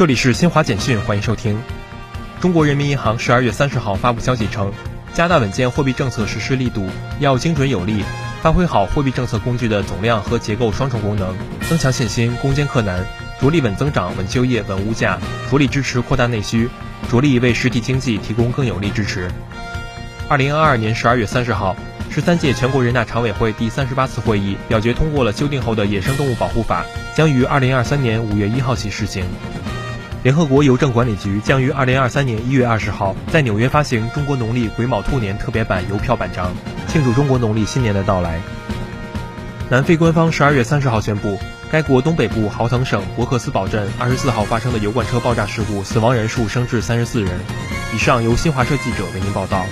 这里是新华简讯，欢迎收听。中国人民银行十二月三十号发布消息称，加大稳健货币政策实施力度，要精准有力，发挥好货币政策工具的总量和结构双重功能，增强信心，攻坚克难，着力稳增长、稳就业、稳物价，着力支持扩大内需，着力为实体经济提供更有力支持。二零二二年十二月三十号。十三届全国人大常委会第三十八次会议表决通过了修订后的《野生动物保护法》，将于二零二三年五月一号起施行。联合国邮政管理局将于二零二三年一月二十号在纽约发行中国农历癸卯兔年特别版邮票版章，庆祝中国农历新年的到来。南非官方十二月三十号宣布，该国东北部豪腾省博克斯堡镇二十四号发生的油罐车爆炸事故，死亡人数升至三十四人。以上由新华社记者为您报道。